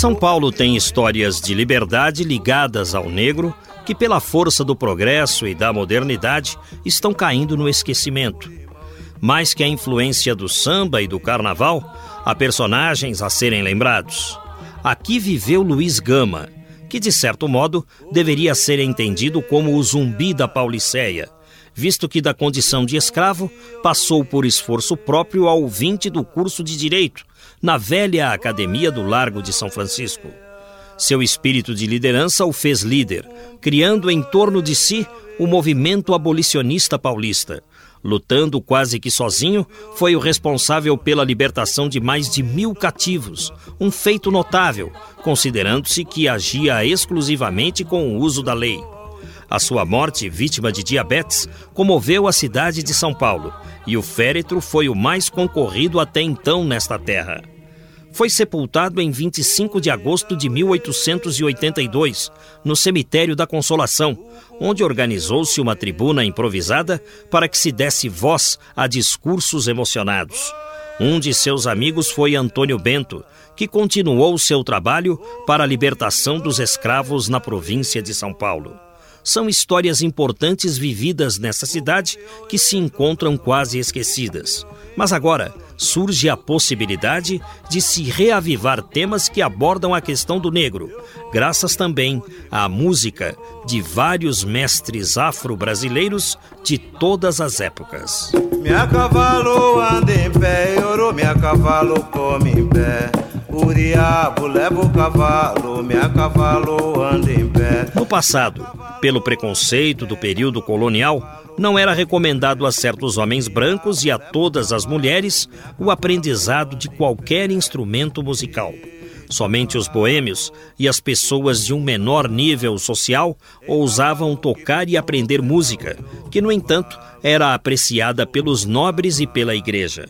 São Paulo tem histórias de liberdade ligadas ao negro que, pela força do progresso e da modernidade, estão caindo no esquecimento. Mais que a influência do samba e do carnaval, há personagens a serem lembrados. Aqui viveu Luiz Gama, que de certo modo deveria ser entendido como o zumbi da Pauliceia, visto que da condição de escravo passou por esforço próprio ao ouvinte do curso de direito na velha Academia do Largo de São Francisco. Seu espírito de liderança o fez líder, criando em torno de si o movimento abolicionista paulista. Lutando quase que sozinho, foi o responsável pela libertação de mais de mil cativos, um feito notável, considerando-se que agia exclusivamente com o uso da lei. A sua morte, vítima de diabetes, comoveu a cidade de São Paulo e o féretro foi o mais concorrido até então nesta terra. Foi sepultado em 25 de agosto de 1882, no Cemitério da Consolação, onde organizou-se uma tribuna improvisada para que se desse voz a discursos emocionados. Um de seus amigos foi Antônio Bento, que continuou seu trabalho para a libertação dos escravos na província de São Paulo são histórias importantes vividas nessa cidade que se encontram quase esquecidas. Mas agora surge a possibilidade de se reavivar temas que abordam a questão do negro, graças também à música de vários mestres afro-brasileiros de todas as épocas. Anda em pé, ouro, come em pé. O diabo leva o cavalo, minha cavalo anda em pé. No passado, pelo preconceito do período colonial, não era recomendado a certos homens brancos e a todas as mulheres o aprendizado de qualquer instrumento musical. Somente os boêmios e as pessoas de um menor nível social ousavam tocar e aprender música, que, no entanto, era apreciada pelos nobres e pela igreja.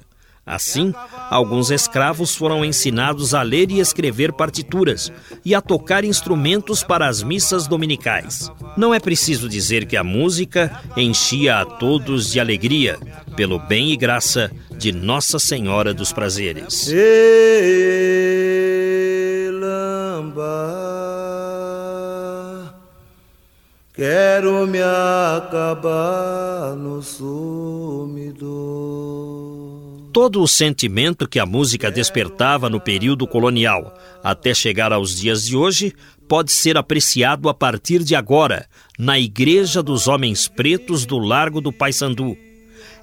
Assim, alguns escravos foram ensinados a ler e escrever partituras e a tocar instrumentos para as missas dominicais. Não é preciso dizer que a música enchia a todos de alegria, pelo bem e graça de Nossa Senhora dos Prazeres. Quero me acabar no sumidor todo o sentimento que a música despertava no período colonial até chegar aos dias de hoje pode ser apreciado a partir de agora na Igreja dos Homens Pretos do Largo do Paissandu.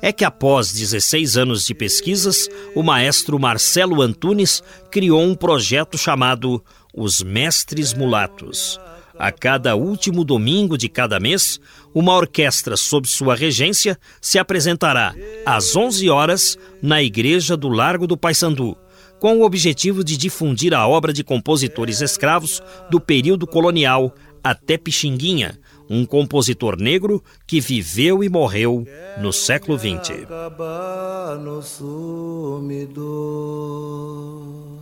É que após 16 anos de pesquisas, o maestro Marcelo Antunes criou um projeto chamado Os Mestres Mulatos. A cada último domingo de cada mês, uma orquestra sob sua regência se apresentará às 11 horas na Igreja do Largo do Paissandu, com o objetivo de difundir a obra de compositores escravos do período colonial até Pixinguinha, um compositor negro que viveu e morreu no século XX.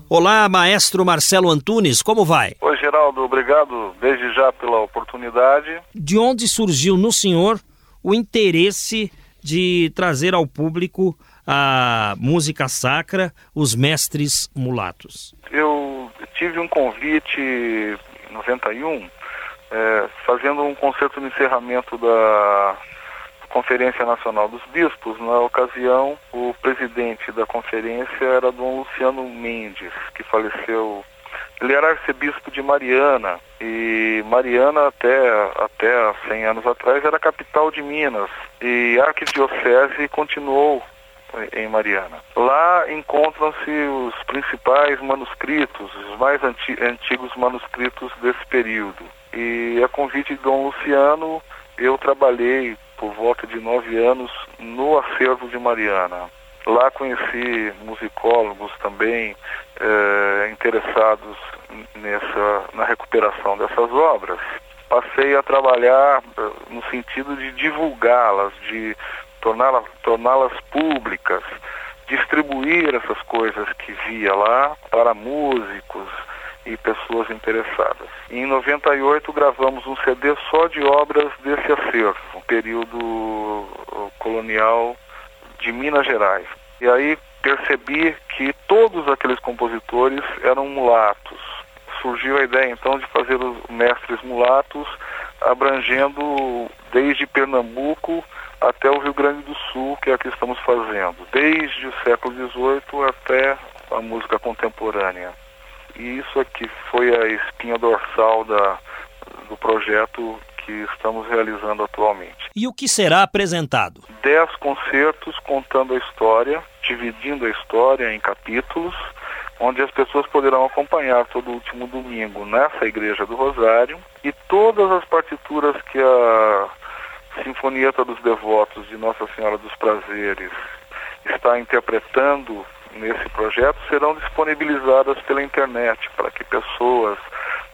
Olá, maestro Marcelo Antunes, como vai? Oi, Geraldo, obrigado desde já pela oportunidade. De onde surgiu no senhor o interesse de trazer ao público a música sacra, os mestres mulatos? Eu tive um convite em 91 é, fazendo um concerto de encerramento da Conferência Nacional dos Bispos. Na ocasião, o presidente da conferência era Dom Luciano Mendes, que faleceu. Ele era arcebispo de Mariana e Mariana até até 100 anos atrás era capital de Minas e a arquidiocese continuou em Mariana. Lá encontram-se os principais manuscritos, os mais anti antigos manuscritos desse período. E a convite de Dom Luciano, eu trabalhei por volta de nove anos no acervo de Mariana. Lá conheci musicólogos também eh, interessados nessa, na recuperação dessas obras. Passei a trabalhar eh, no sentido de divulgá-las, de torná-las torná públicas, distribuir essas coisas que via lá para músicos e pessoas interessadas. Em 98 gravamos um CD só de obras desse acervo, período uh, colonial de Minas Gerais. E aí percebi que todos aqueles compositores eram mulatos. Surgiu a ideia então de fazer os mestres mulatos abrangendo desde Pernambuco até o Rio Grande do Sul, que é o que estamos fazendo, desde o século XVIII até a música contemporânea. E isso aqui foi a espinha dorsal da, do projeto que estamos realizando atualmente. E o que será apresentado? Dez concertos contando a história, dividindo a história em capítulos, onde as pessoas poderão acompanhar todo último domingo nessa Igreja do Rosário e todas as partituras que a Sinfonieta dos Devotos de Nossa Senhora dos Prazeres está interpretando nesse projeto serão disponibilizadas pela internet para que pessoas,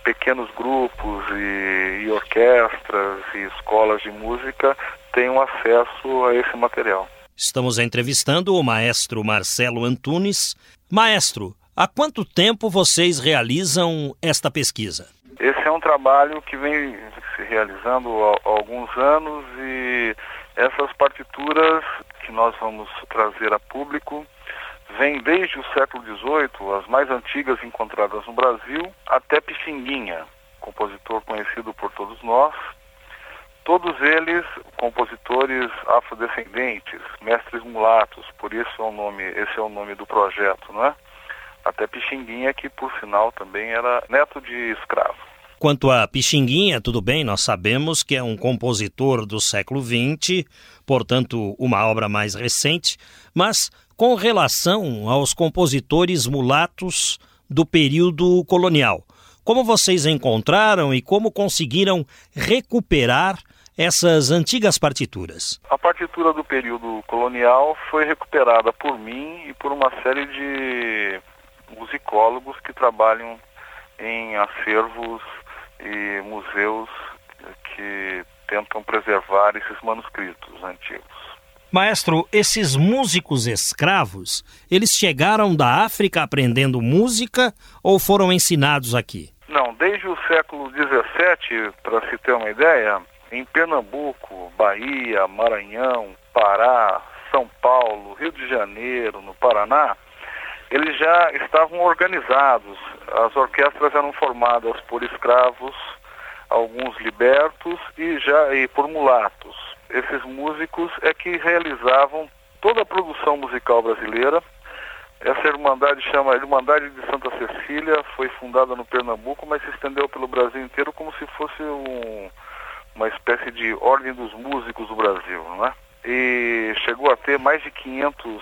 pequenos grupos e, e orquestras e escolas de música tenham acesso a esse material. Estamos entrevistando o maestro Marcelo Antunes. Maestro, há quanto tempo vocês realizam esta pesquisa? Esse é um trabalho que vem se realizando há, alguns anos e essas partituras que nós vamos trazer a público vêm desde o século XVIII, as mais antigas encontradas no Brasil, até Pixinguinha, compositor conhecido por todos nós. Todos eles compositores afrodescendentes, mestres mulatos, por isso é o nome, esse é o nome do projeto, não é? Até Pixinguinha, que por sinal também era neto de escravo. Quanto a Pixinguinha, tudo bem, nós sabemos que é um compositor do século XX, portanto, uma obra mais recente, mas com relação aos compositores mulatos do período colonial, como vocês encontraram e como conseguiram recuperar essas antigas partituras? A partitura do período colonial foi recuperada por mim e por uma série de musicólogos que trabalham em acervos e museus que tentam preservar esses manuscritos antigos. Maestro, esses músicos escravos, eles chegaram da África aprendendo música ou foram ensinados aqui? Não, desde o século XVII, para se ter uma ideia, em Pernambuco, Bahia, Maranhão, Pará, São Paulo, Rio de Janeiro, no Paraná, eles já estavam organizados. As orquestras eram formadas por escravos, alguns libertos e já e por mulatos. Esses músicos é que realizavam toda a produção musical brasileira. Essa irmandade chama Irmandade de Santa Cecília, foi fundada no Pernambuco, mas se estendeu pelo Brasil inteiro como se fosse um, uma espécie de ordem dos músicos do Brasil, não é? E chegou a ter mais de 500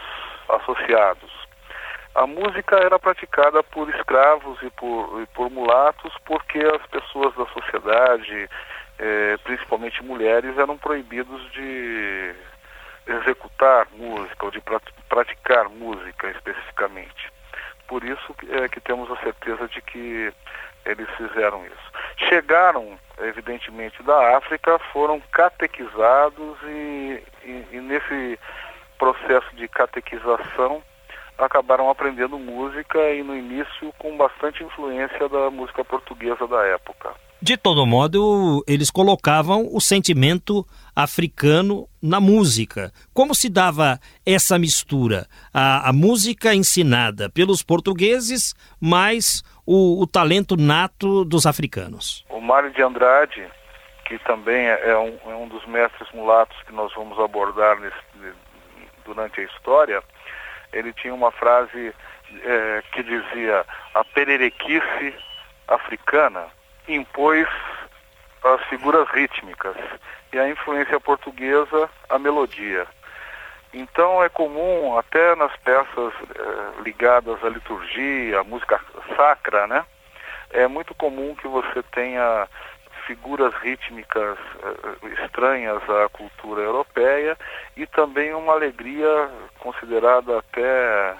associados. A música era praticada por escravos e por, e por mulatos porque as pessoas da sociedade, eh, principalmente mulheres, eram proibidos de executar música ou de praticar música especificamente. Por isso é que temos a certeza de que eles fizeram isso. Chegaram, evidentemente, da África, foram catequizados e, e, e nesse processo de catequização acabaram aprendendo música e no início com bastante influência da música portuguesa da época. De todo modo, eles colocavam o sentimento africano na música. Como se dava essa mistura? A, a música ensinada pelos portugueses, mais o, o talento nato dos africanos. O Mário de Andrade, que também é, é um, é um dos mestres mulatos que nós vamos abordar nesse, durante a história, ele tinha uma frase é, que dizia a pererequice africana impôs as figuras rítmicas e a influência portuguesa a melodia. Então é comum até nas peças é, ligadas à liturgia, à música sacra, né? É muito comum que você tenha figuras rítmicas uh, estranhas à cultura europeia e também uma alegria considerada até,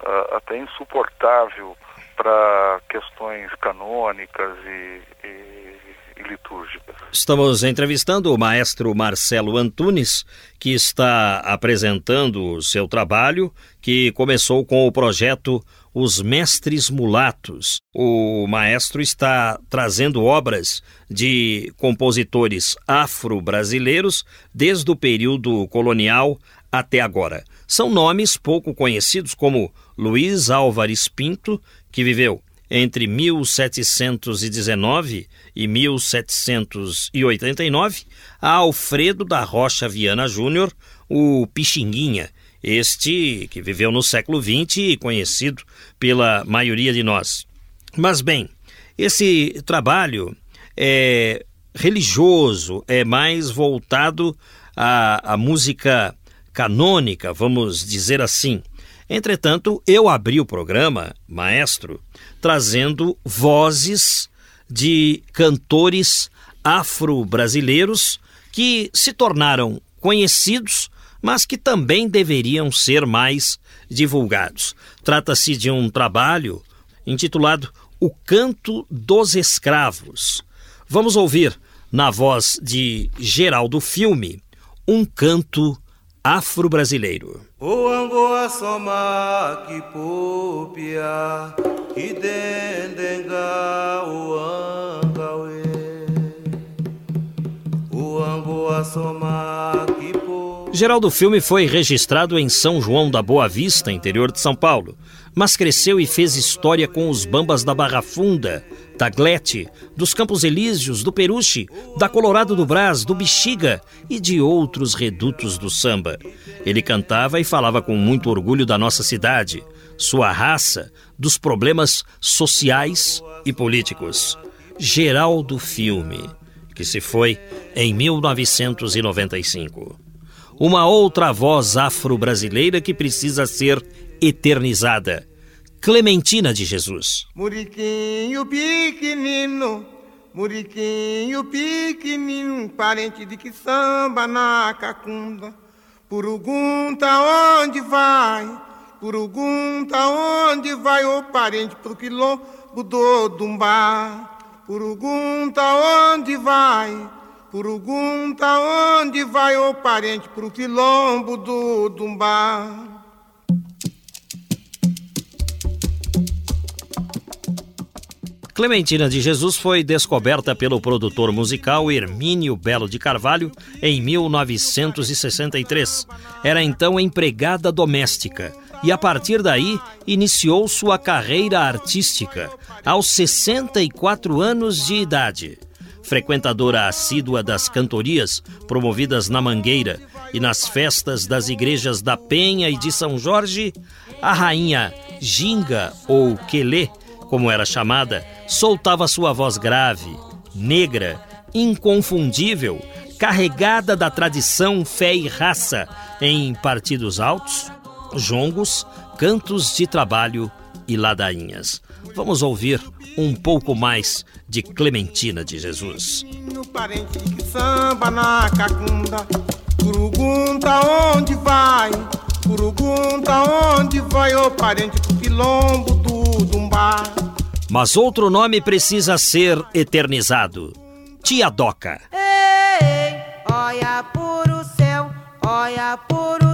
uh, até insuportável para questões canônicas e, e, e litúrgicas. Estamos entrevistando o maestro Marcelo Antunes, que está apresentando o seu trabalho, que começou com o projeto os Mestres Mulatos. O maestro está trazendo obras de compositores afro-brasileiros desde o período colonial até agora. São nomes pouco conhecidos como Luiz Álvares Pinto, que viveu entre 1719 e 1789, a Alfredo da Rocha Viana Júnior, o Pixinguinha, este que viveu no século XX e conhecido pela maioria de nós. Mas bem, esse trabalho é religioso, é mais voltado à, à música canônica, vamos dizer assim. Entretanto, eu abri o programa, maestro, trazendo vozes de cantores afro-brasileiros que se tornaram conhecidos mas que também deveriam ser mais divulgados. Trata-se de um trabalho intitulado O Canto dos Escravos. Vamos ouvir, na voz de Geraldo Filme, um canto afro-brasileiro. O Angoa soma que popia dendenga o Angawe. O Angoa soma que Geraldo Filme foi registrado em São João da Boa Vista, interior de São Paulo, mas cresceu e fez história com os bambas da Barra Funda, da Glete, dos Campos Elíseos, do Peruche, da Colorado do Brás, do Bexiga e de outros redutos do samba. Ele cantava e falava com muito orgulho da nossa cidade, sua raça, dos problemas sociais e políticos. Geraldo Filme, que se foi em 1995 uma outra voz afro-brasileira que precisa ser eternizada. Clementina de Jesus. Muriquinho pequenino, Muriquinho pequenino, parente de que samba na cacunda. Purugunta onde vai, Purugunta onde vai, ô parente pro quilombo do Dumbá. Purugunta onde vai, Purugunta onde vai o parente pro quilombo do Dumbá. Clementina de Jesus foi descoberta pelo produtor musical Hermínio Belo de Carvalho em 1963. Era então empregada doméstica e, a partir daí, iniciou sua carreira artística aos 64 anos de idade frequentadora assídua das cantorias promovidas na Mangueira e nas festas das igrejas da Penha e de São Jorge, a rainha Ginga ou Quelê, como era chamada, soltava sua voz grave, negra, inconfundível, carregada da tradição fé e raça em partidos altos, jongos, cantos de trabalho e ladainhas. Vamos ouvir um pouco mais de Clementina de Jesus. samba na cacunda, onde vai, pergunta onde vai o parente do quilombo do Dumbá. Mas outro nome precisa ser eternizado. Tia Doca. Ei, olha por o céu, olha por o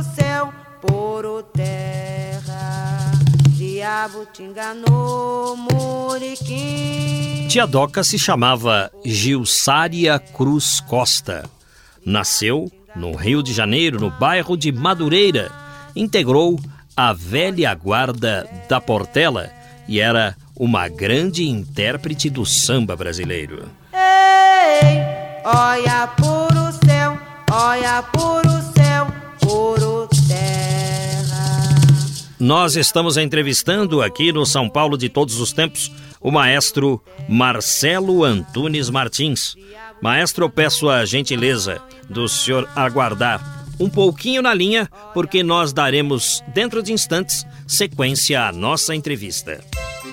Diabo te enganou, Muriquim. Tia Doca se chamava Gilsária Cruz Costa. Nasceu no Rio de Janeiro, no bairro de Madureira. Integrou a velha guarda da Portela e era uma grande intérprete do samba brasileiro. Ei, olha puro céu, olha puro céu, Nós estamos entrevistando aqui no São Paulo de todos os tempos o maestro Marcelo Antunes Martins. Maestro, eu peço a gentileza do senhor aguardar um pouquinho na linha, porque nós daremos, dentro de instantes, sequência à nossa entrevista.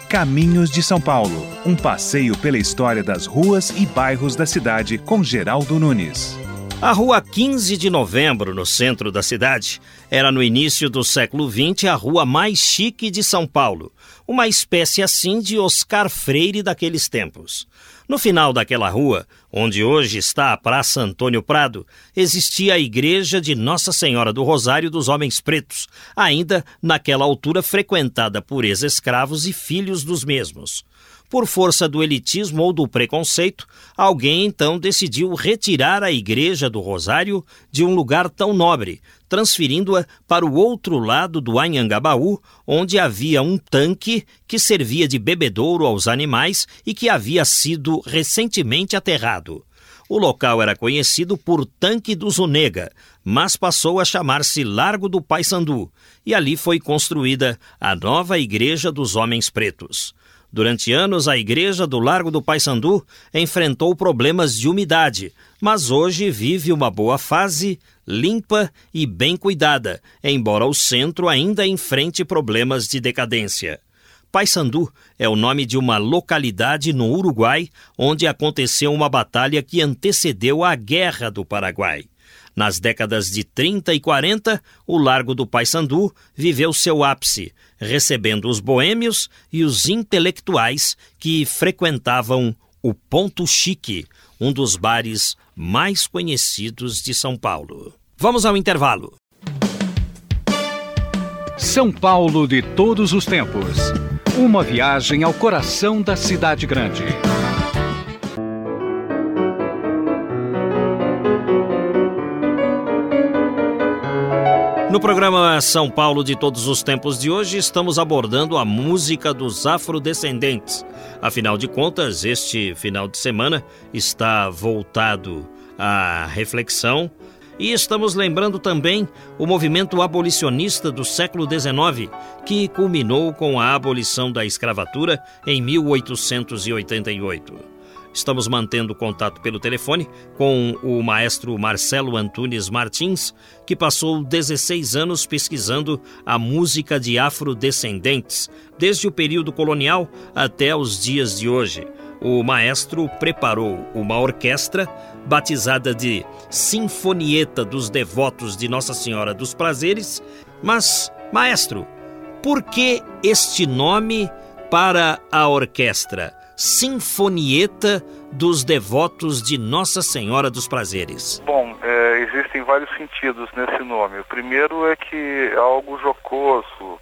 Caminhos de São Paulo um passeio pela história das ruas e bairros da cidade com Geraldo Nunes. A Rua 15 de Novembro, no centro da cidade, era no início do século XX a rua mais chique de São Paulo, uma espécie assim de Oscar Freire daqueles tempos. No final daquela rua, onde hoje está a Praça Antônio Prado, existia a igreja de Nossa Senhora do Rosário dos Homens Pretos, ainda naquela altura frequentada por ex-escravos e filhos dos mesmos. Por força do elitismo ou do preconceito, alguém então decidiu retirar a Igreja do Rosário de um lugar tão nobre, transferindo-a para o outro lado do Anhangabaú, onde havia um tanque que servia de bebedouro aos animais e que havia sido recentemente aterrado. O local era conhecido por Tanque do Zunega, mas passou a chamar-se Largo do Paissandu, e ali foi construída a nova Igreja dos Homens Pretos. Durante anos, a igreja do Largo do Paissandu enfrentou problemas de umidade, mas hoje vive uma boa fase, limpa e bem cuidada, embora o centro ainda enfrente problemas de decadência. Paissandu é o nome de uma localidade no Uruguai onde aconteceu uma batalha que antecedeu a Guerra do Paraguai. Nas décadas de 30 e 40, o Largo do Paissandu viveu seu ápice, recebendo os boêmios e os intelectuais que frequentavam o Ponto Chique, um dos bares mais conhecidos de São Paulo. Vamos ao intervalo. São Paulo de todos os tempos. Uma viagem ao coração da cidade grande. No programa São Paulo de Todos os Tempos de hoje, estamos abordando a música dos afrodescendentes. Afinal de contas, este final de semana está voltado à reflexão e estamos lembrando também o movimento abolicionista do século XIX, que culminou com a abolição da escravatura em 1888. Estamos mantendo contato pelo telefone com o maestro Marcelo Antunes Martins, que passou 16 anos pesquisando a música de afrodescendentes, desde o período colonial até os dias de hoje. O maestro preparou uma orquestra batizada de Sinfonieta dos Devotos de Nossa Senhora dos Prazeres. Mas, maestro, por que este nome para a orquestra? Sinfonieta dos Devotos de Nossa Senhora dos Prazeres? Bom, é, existem vários sentidos nesse nome. O primeiro é que é algo jocoso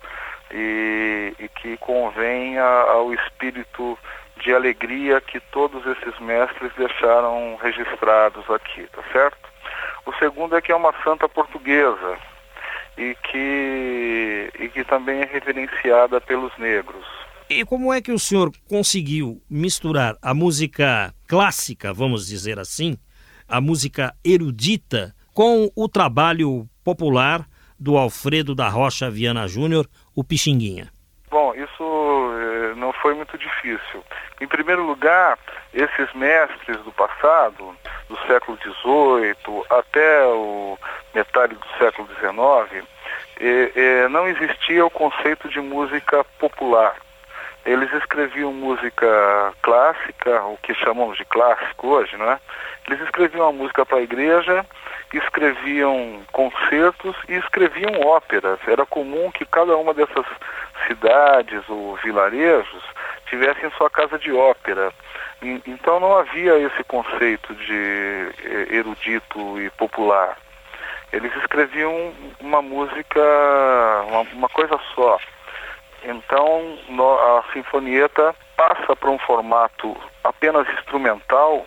e, e que convém ao espírito de alegria que todos esses mestres deixaram registrados aqui, tá certo? O segundo é que é uma santa portuguesa e que, e que também é reverenciada pelos negros. E como é que o senhor conseguiu misturar a música clássica, vamos dizer assim, a música erudita, com o trabalho popular do Alfredo da Rocha Viana Júnior, o Pixinguinha? Bom, isso eh, não foi muito difícil. Em primeiro lugar, esses mestres do passado, do século XVIII até o metade do século XIX, eh, eh, não existia o conceito de música popular. Eles escreviam música clássica, o que chamamos de clássico hoje, não é? Eles escreviam a música para a igreja, escreviam concertos e escreviam óperas. Era comum que cada uma dessas cidades ou vilarejos tivessem sua casa de ópera. Então não havia esse conceito de eh, erudito e popular. Eles escreviam uma música, uma, uma coisa só. Então a sinfonieta passa para um formato apenas instrumental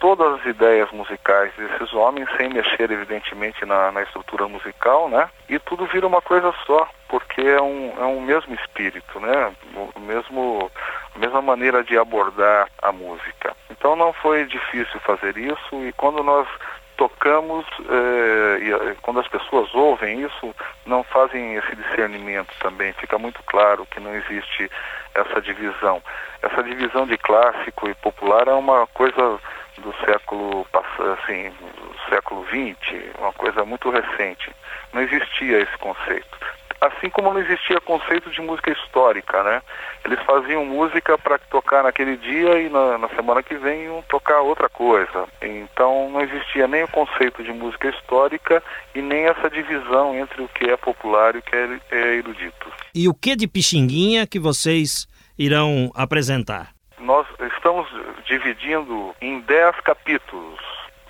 todas as ideias musicais desses homens, sem mexer evidentemente na, na estrutura musical, né? E tudo vira uma coisa só, porque é um, é um mesmo espírito, né? O mesmo, a mesma maneira de abordar a música. Então Então não foi difícil fazer isso e quando nós tocamos, eh, e eh, quando as pessoas ouvem isso, não fazem esse discernimento também. Fica muito claro que não existe essa divisão. Essa divisão de clássico e popular é uma coisa do século assim, do século XX, uma coisa muito recente. Não existia esse conceito assim como não existia conceito de música histórica, né? Eles faziam música para tocar naquele dia e na, na, semana que vem iam tocar outra coisa. Então não existia nem o conceito de música histórica e nem essa divisão entre o que é popular e o que é, é erudito. E o que de Pixinguinha que vocês irão apresentar? Nós estamos dividindo em dez capítulos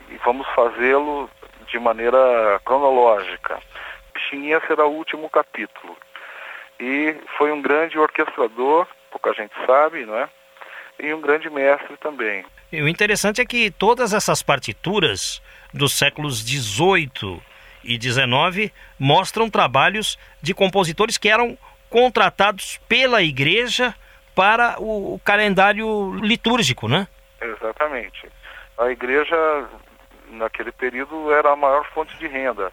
e vamos fazê-lo de maneira cronológica. Será o último capítulo. E foi um grande orquestrador, pouca gente sabe, não é? E um grande mestre também. E o interessante é que todas essas partituras dos séculos XVIII e XIX mostram trabalhos de compositores que eram contratados pela igreja para o calendário litúrgico, né? Exatamente. A igreja, naquele período, era a maior fonte de renda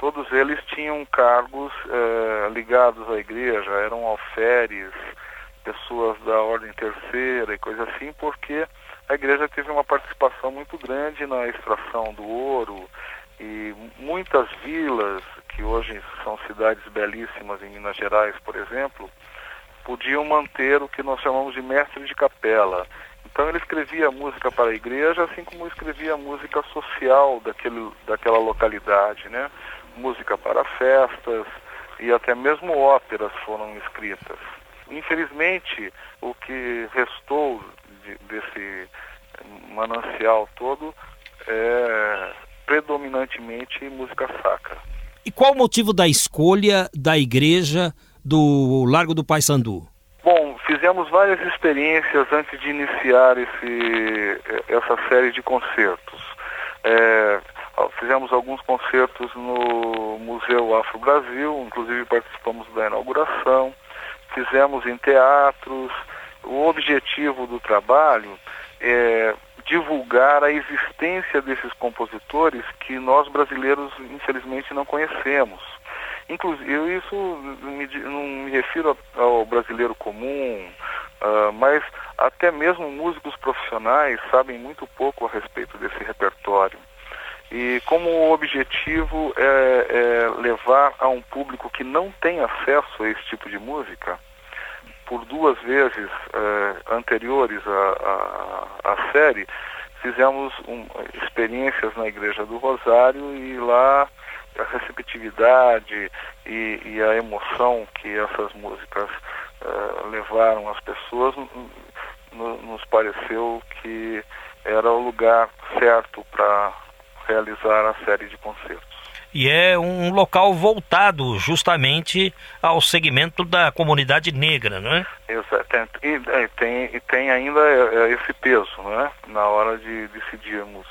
todos eles tinham cargos eh, ligados à igreja, eram alferes, pessoas da ordem terceira e coisa assim, porque a igreja teve uma participação muito grande na extração do ouro e muitas vilas, que hoje são cidades belíssimas em Minas Gerais, por exemplo, podiam manter o que nós chamamos de mestre de capela. Então ele escrevia música para a igreja, assim como escrevia música social daquele, daquela localidade, né? Música para festas e até mesmo óperas foram escritas. Infelizmente, o que restou de, desse manancial todo é predominantemente música sacra. E qual o motivo da escolha da igreja do Largo do Paissandu? Bom, fizemos várias experiências antes de iniciar esse, essa série de concertos. É, Fizemos alguns concertos no Museu Afro Brasil, inclusive participamos da inauguração. Fizemos em teatros. O objetivo do trabalho é divulgar a existência desses compositores que nós brasileiros infelizmente não conhecemos. Inclusive, isso me, não me refiro ao brasileiro comum, uh, mas até mesmo músicos profissionais sabem muito pouco a respeito desse repertório. E como o objetivo é, é, levar a um público que não tem acesso a esse tipo de música, por duas vezes é, anteriores à, série, fizemos um, experiências na Igreja do Rosário e lá a receptividade e, e a emoção que essas músicas é, levaram às pessoas nos pareceu que era o lugar certo para realizar a série de concertos. E é um local voltado justamente ao segmento da comunidade negra, não é? Exato. E, e tem, e tem ainda é, é, esse peso, não é? Na hora de decidirmos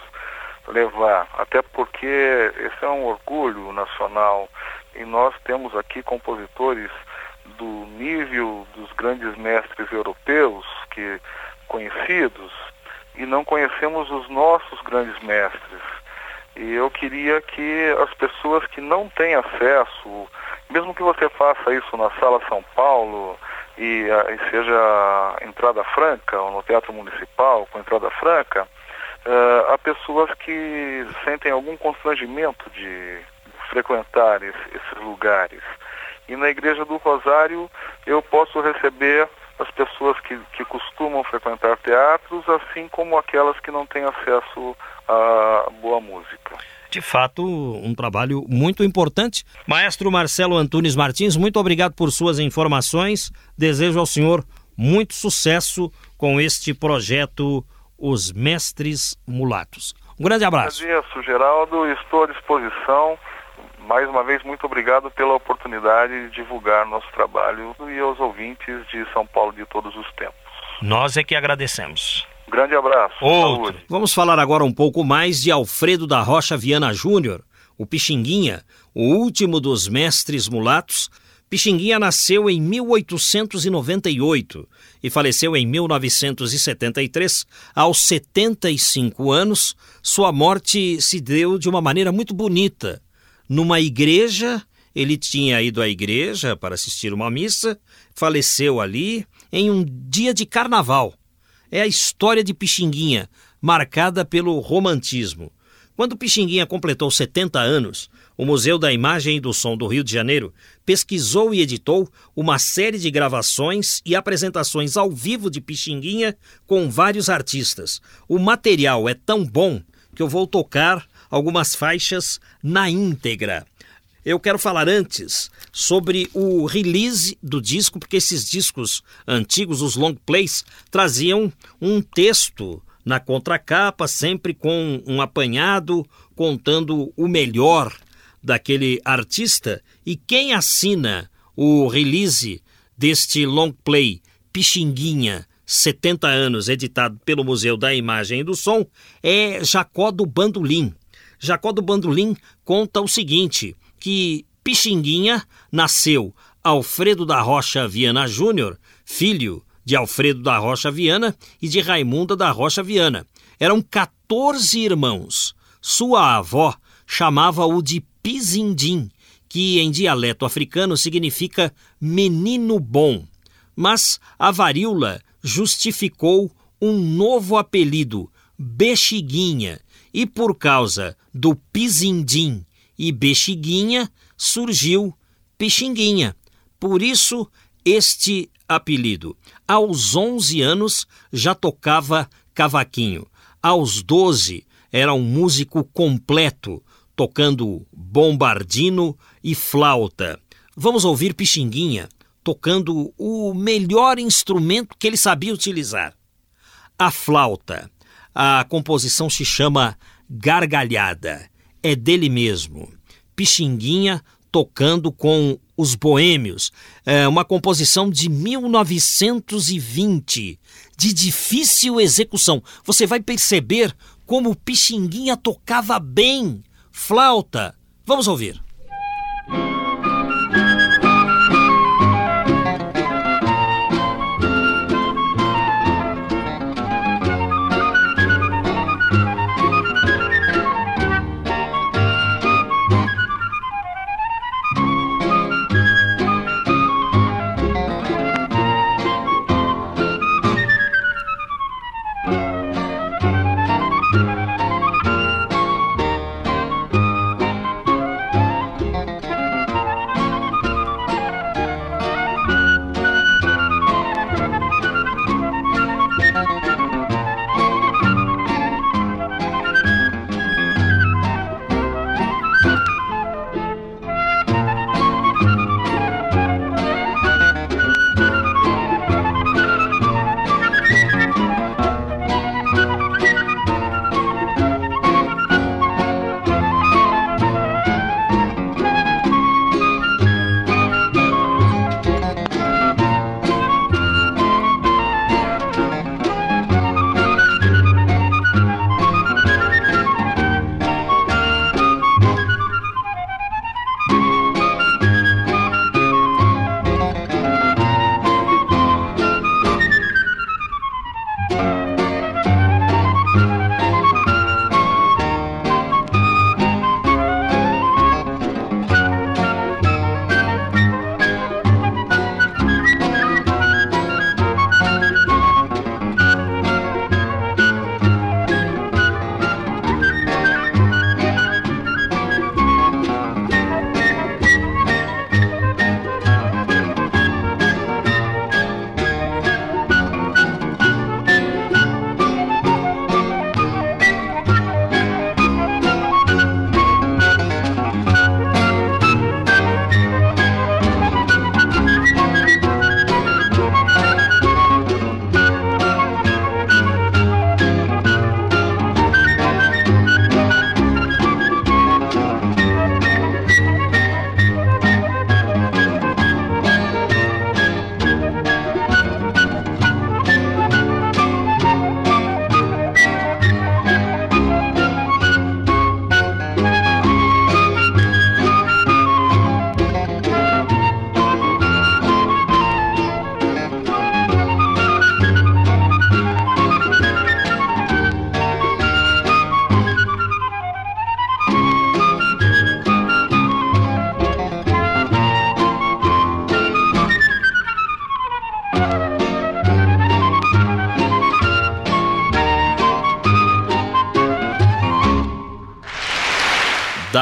levar. Até porque esse é um orgulho nacional e nós temos aqui compositores do nível dos grandes mestres europeus que conhecidos e não conhecemos os nossos grandes mestres e eu queria que as pessoas que não têm acesso, mesmo que você faça isso na Sala São Paulo e, e seja entrada franca, ou no Teatro Municipal com entrada franca, uh, há pessoas que sentem algum constrangimento de frequentar esse, esses lugares. E na Igreja do Rosário eu posso receber as pessoas que, que costumam frequentar teatros, assim como aquelas que não têm acesso a boa música. De fato, um trabalho muito importante. Maestro Marcelo Antunes Martins, muito obrigado por suas informações. Desejo ao senhor muito sucesso com este projeto Os Mestres Mulatos. Um grande abraço. Agradeço, Geraldo. Estou à disposição mais uma vez, muito obrigado pela oportunidade de divulgar nosso trabalho e aos ouvintes de São Paulo de todos os tempos. Nós é que agradecemos. Um grande abraço. Outro. Saúde. Vamos falar agora um pouco mais de Alfredo da Rocha Viana Júnior, o Pixinguinha, o último dos mestres mulatos, Pixinguinha nasceu em 1898 e faleceu em 1973, aos 75 anos. Sua morte se deu de uma maneira muito bonita. Numa igreja, ele tinha ido à igreja para assistir uma missa, faleceu ali em um dia de carnaval. É a história de Pixinguinha, marcada pelo romantismo. Quando Pixinguinha completou 70 anos, o Museu da Imagem e do Som do Rio de Janeiro pesquisou e editou uma série de gravações e apresentações ao vivo de Pixinguinha com vários artistas. O material é tão bom que eu vou tocar algumas faixas na íntegra. Eu quero falar antes sobre o release do disco, porque esses discos antigos, os long plays, traziam um texto na contracapa, sempre com um apanhado contando o melhor daquele artista. E quem assina o release deste long play Pixinguinha 70 anos, editado pelo Museu da Imagem e do Som, é Jacó do Bandolim. Jacó do Bandolim conta o seguinte, que Pixinguinha nasceu Alfredo da Rocha Viana Júnior, filho de Alfredo da Rocha Viana e de Raimunda da Rocha Viana. Eram 14 irmãos. Sua avó chamava-o de Pizindim, que em dialeto africano significa menino bom. Mas a varíola justificou um novo apelido, Bexiguinha, e por causa do Pizindim e Bexiguinha surgiu Pixinguinha. Por isso, este apelido. Aos 11 anos já tocava cavaquinho. Aos 12 era um músico completo, tocando bombardino e flauta. Vamos ouvir Pixinguinha tocando o melhor instrumento que ele sabia utilizar: a flauta. A composição se chama Gargalhada. É dele mesmo. Pixinguinha tocando com os Boêmios, é uma composição de 1920, de difícil execução. Você vai perceber como Pixinguinha tocava bem flauta. Vamos ouvir.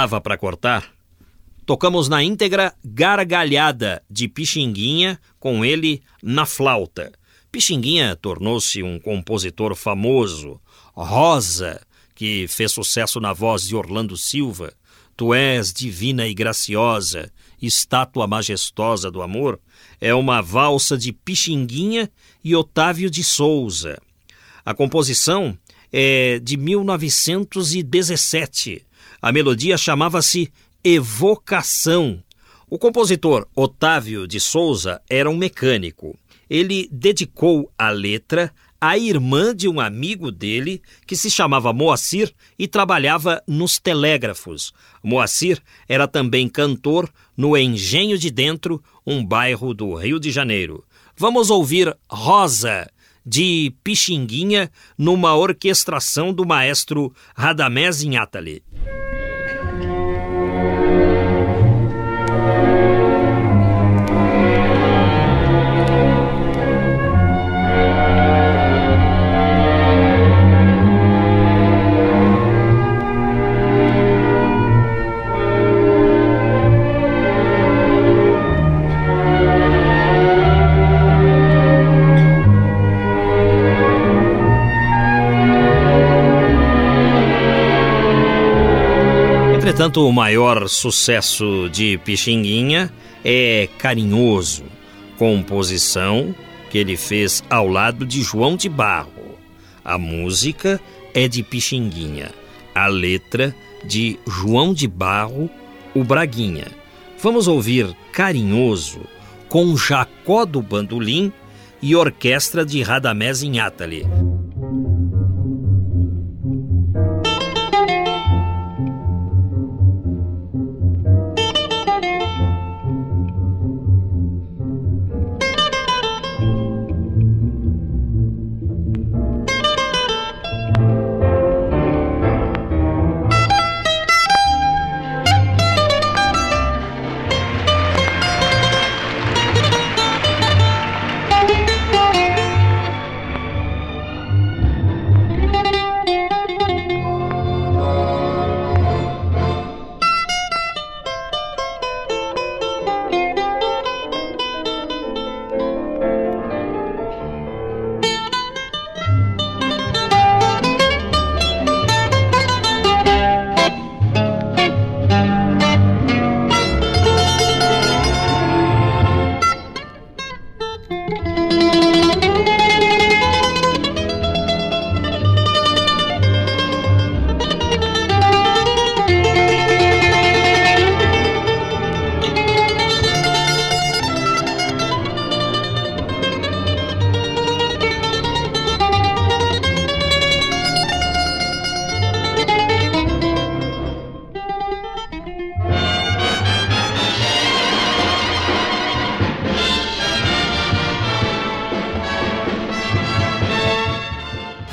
Dava para cortar, tocamos na íntegra Gargalhada de Pixinguinha, com ele na flauta. Pixinguinha tornou-se um compositor famoso. Rosa, que fez sucesso na voz de Orlando Silva, Tu és divina e graciosa, estátua majestosa do amor, é uma valsa de Pixinguinha e Otávio de Souza. A composição é de 1917. A melodia chamava-se Evocação. O compositor Otávio de Souza era um mecânico. Ele dedicou a letra a irmã de um amigo dele que se chamava Moacir e trabalhava nos telégrafos. Moacir era também cantor no Engenho de Dentro, um bairro do Rio de Janeiro. Vamos ouvir Rosa, de Pixinguinha, numa orquestração do maestro Radamés Inhatali. Entretanto, o maior sucesso de Pixinguinha é Carinhoso, composição que ele fez ao lado de João de Barro. A música é de Pixinguinha, a letra de João de Barro, o Braguinha. Vamos ouvir Carinhoso com Jacó do Bandolim e orquestra de Radamés Inhatali.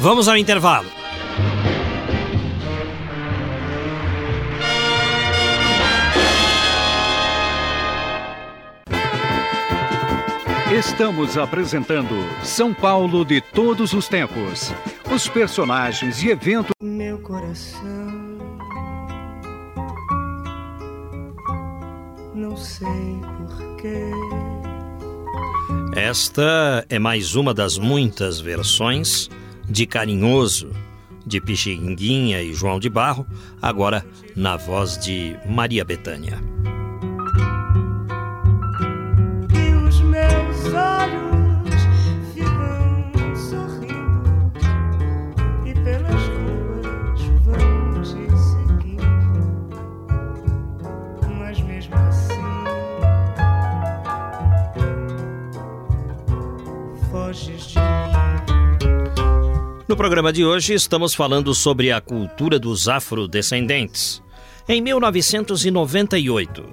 Vamos ao intervalo. Estamos apresentando São Paulo de todos os tempos. Os personagens e eventos. Meu coração. Não sei porquê. Esta é mais uma das muitas versões de Carinhoso, de Pixinguinha e João de Barro, agora na voz de Maria Betânia. No programa de hoje estamos falando sobre a cultura dos afrodescendentes. Em 1998,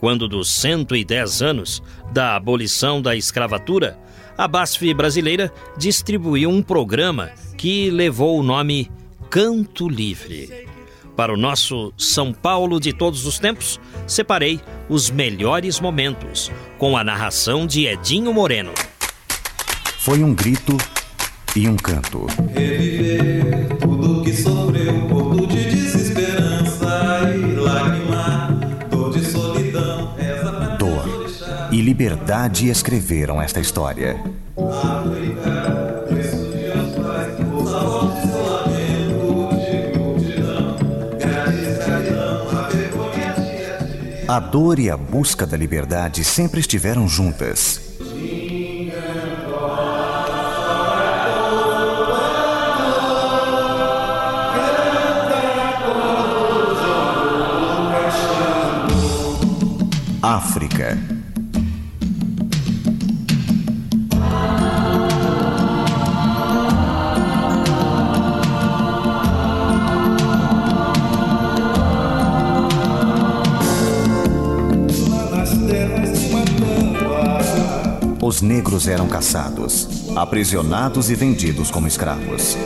quando dos 110 anos da abolição da escravatura, a BASF brasileira distribuiu um programa que levou o nome Canto Livre. Para o nosso São Paulo de todos os tempos, separei os melhores momentos, com a narração de Edinho Moreno. Foi um grito e um canto. Reviver tudo que sofreu, corpo de desesperança e lágrima, dor de solidão, reza pra Dor e liberdade escreveram esta história. A. A dor e a busca da liberdade sempre estiveram juntas. Sim. Os negros eram caçados, aprisionados e vendidos como escravos.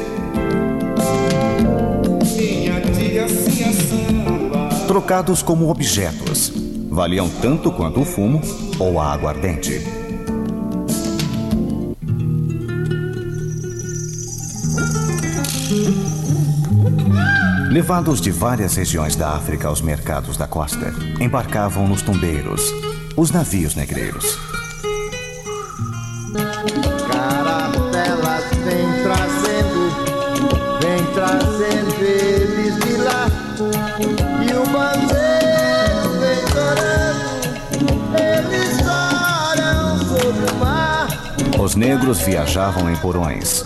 Trocados como objetos, valiam tanto quanto o fumo ou a aguardente. Levados de várias regiões da África aos mercados da costa, embarcavam nos tombeiros, os navios negreiros. Negros viajavam em porões,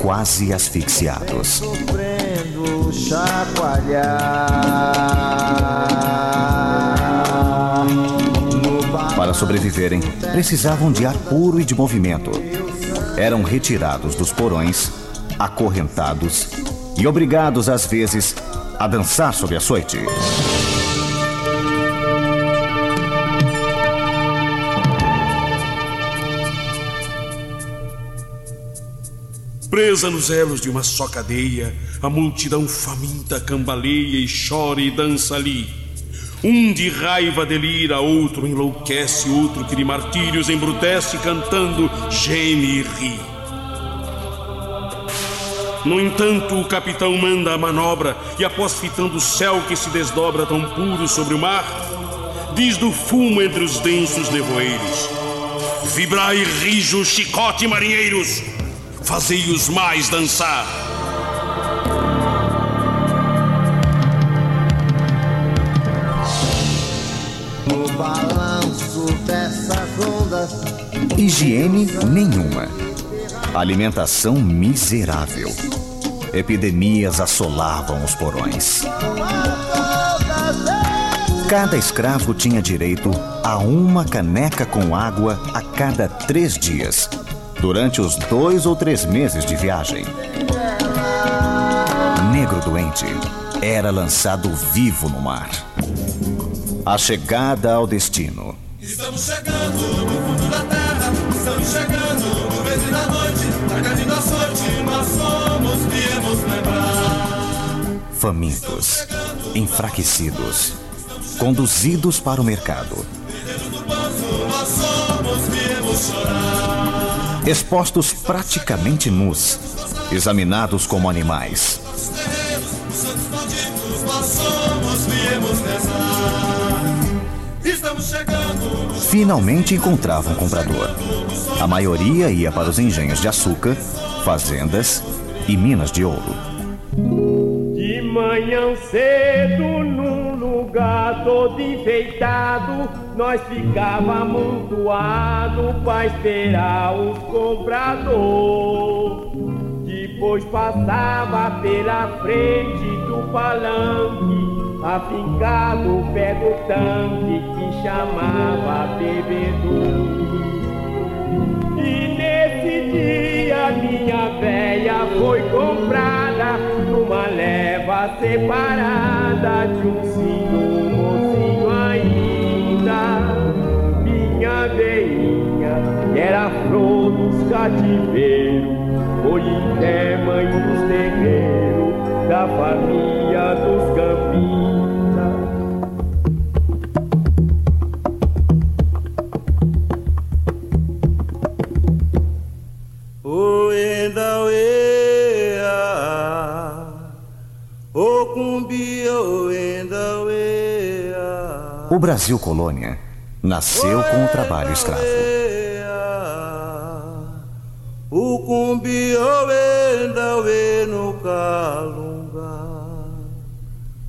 quase asfixiados. Para sobreviverem, precisavam de ar puro e de movimento. Eram retirados dos porões, acorrentados e obrigados, às vezes, a dançar sob açoite. Presa nos elos de uma só cadeia, a multidão faminta cambaleia e chora e dança ali. Um de raiva delira, outro enlouquece, outro que de martírios embrutece, cantando, geme e ri. No entanto, o capitão manda a manobra e, após fitando o céu que se desdobra tão puro sobre o mar, diz do fumo entre os densos nevoeiros: Vibrai, rijo, chicote, marinheiros, fazei-os mais dançar. No balanço dessas ondas, Higiene nenhuma. Alimentação miserável. Epidemias assolavam os porões. Cada escravo tinha direito a uma caneca com água a cada três dias, durante os dois ou três meses de viagem. Negro doente era lançado vivo no mar. A chegada ao destino. Estamos chegando no fundo da terra, estamos chegando no mês da noite, na carne da sorte, nós somos, viemos lembrar. famintos, enfraquecidos, conduzidos para o mercado, Nós somos, viemos chorar. Expostos praticamente nus, examinados como animais. Finalmente encontravam um comprador. A maioria ia para os engenhos de açúcar, fazendas e minas de ouro. De manhã cedo, lugar todo enfeitado, nós ficava amontoado pra esperar os compradores. Depois passava pela frente do palanque, afincado pé do tanque que chamava bebedouro. E nesse dia minha véia foi comprada numa leva separada de um senhor mocinho ainda. Minha veinha, era flor dos cativeiros, foi até mãe dos terreiros da família O Brasil colônia nasceu com o trabalho escravo. O.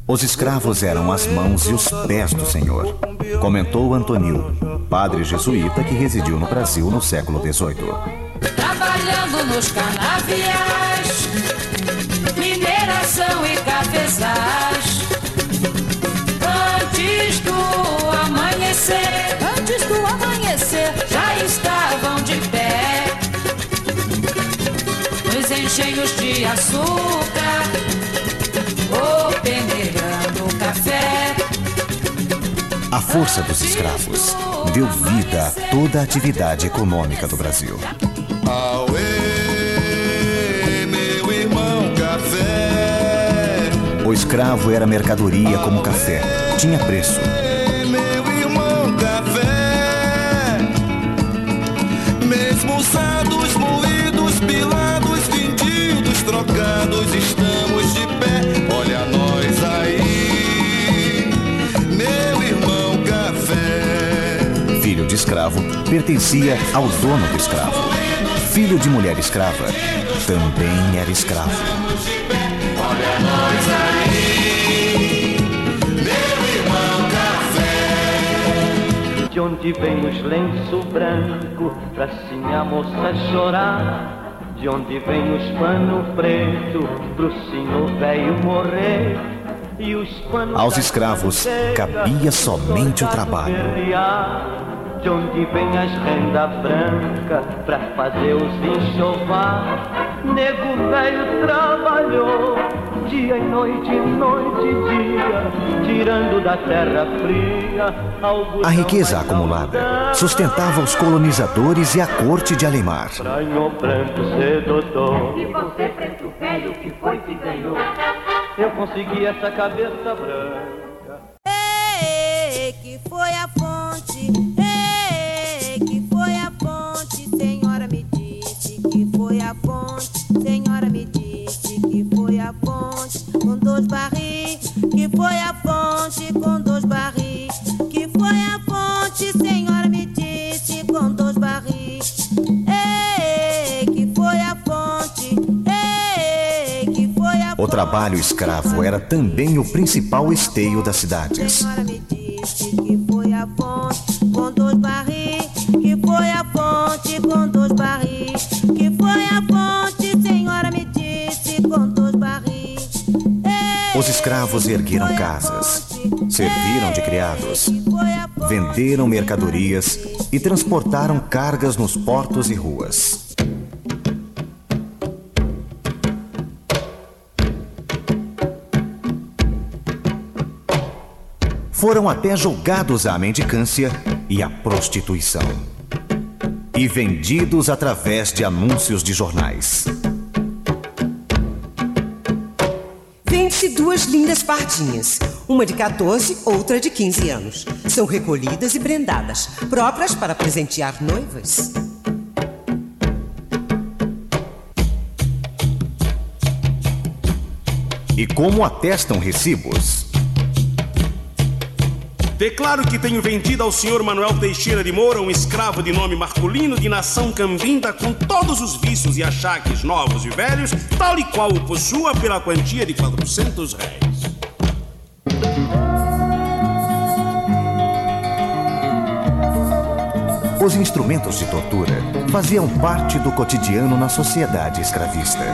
Os escravos eram as mãos e os pés do Senhor, comentou Antonil, padre jesuíta que residiu no Brasil no século XVIII. Trabalhando nos canaviais, mineração e cafezais. Engenhos de açúcar, ou peneirando café. A força dos escravos deu vida a toda a atividade econômica do Brasil. Auê, meu irmão café. O escravo era mercadoria como café, tinha preço. Escravo pertencia ao dono do escravo. Filho de mulher escrava também era escravo. Olha nós aí, meu irmão café. De onde vem os lenço branco pra sinha moça chorar? De onde vem os pano preto pro sino velho morrer? E Aos escravos cabia somente o trabalho. De onde vem as renda branca pra fazer os enxovar? Nego velho trabalhou dia e noite, noite e dia, tirando da terra fria algo A riqueza acumulada sustentava os colonizadores e a corte de Alemar. Estranho branco sedutor. E você, preto velho, que foi que ganhou? Eu consegui essa cabeça branca. Ei, que foi a a fonte com dois barris. Que foi a fonte com dois barris. Que foi a fonte, senhora me disse com dois barris. Ei, que foi a fonte? Ei, que foi a O trabalho escravo era também o principal esteio das cidades. Senhora me disse que foi a fonte com dois barris. Os escravos ergueram casas, serviram de criados, venderam mercadorias e transportaram cargas nos portos e ruas. Foram até julgados à mendicância e à prostituição. E vendidos através de anúncios de jornais. Vende-se duas lindas pardinhas, uma de 14, outra de 15 anos. São recolhidas e brendadas, próprias para presentear noivas. E como atestam recibos, Declaro que tenho vendido ao senhor Manuel Teixeira de Moura um escravo de nome Marculino de nação cambinda com todos os vícios e achaques novos e velhos, tal e qual o possua pela quantia de 400 réis. os instrumentos de tortura faziam parte do cotidiano na sociedade escravista.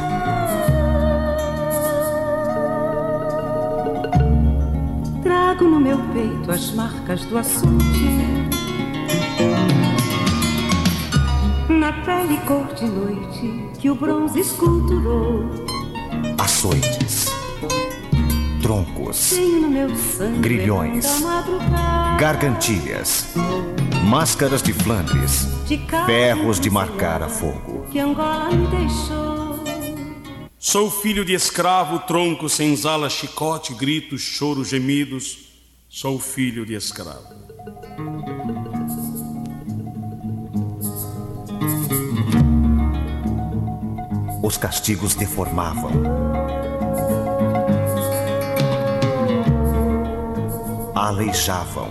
Peito as marcas do açude. Na pele cor de noite que o bronze esculturou. Açoites, troncos, Tenho no meu sangue Grilhões. gargantilhas, máscaras de Flandres, De ferros de marcar a fogo. que Angola me deixou. Sou filho de escravo, tronco, senzala, chicote, gritos, choro, gemidos. Sou filho de escravo. Os castigos deformavam. Aleijavam.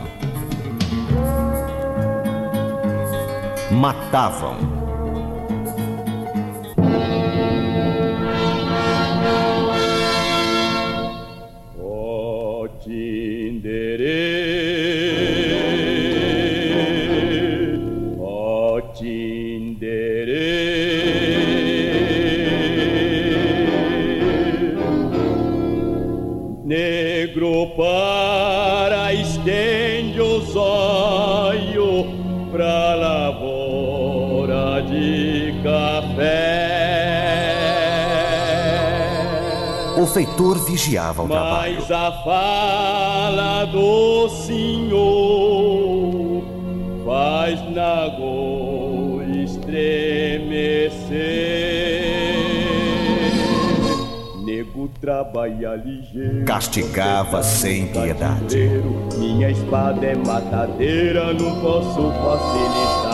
matavam. Feitor vigiava o trabalho. Mas a fala do Senhor faz na go estremecer. Nego trabalha ligeiro. Castigava sem piedade. Minha espada é matadeira, não posso facilitar.